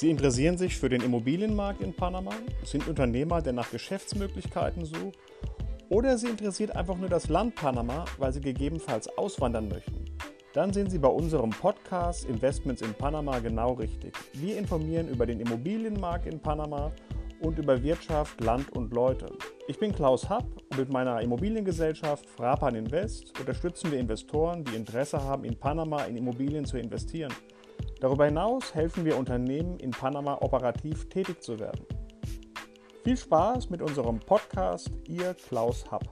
Sie interessieren sich für den Immobilienmarkt in Panama, sind Unternehmer, der nach Geschäftsmöglichkeiten sucht, oder Sie interessiert einfach nur das Land Panama, weil Sie gegebenenfalls auswandern möchten. Dann sind Sie bei unserem Podcast Investments in Panama genau richtig. Wir informieren über den Immobilienmarkt in Panama und über Wirtschaft, Land und Leute. Ich bin Klaus Happ und mit meiner Immobiliengesellschaft Frapan Invest unterstützen wir Investoren, die Interesse haben, in Panama in Immobilien zu investieren. Darüber hinaus helfen wir Unternehmen in Panama operativ tätig zu werden. Viel Spaß mit unserem Podcast, Ihr Klaus Happ.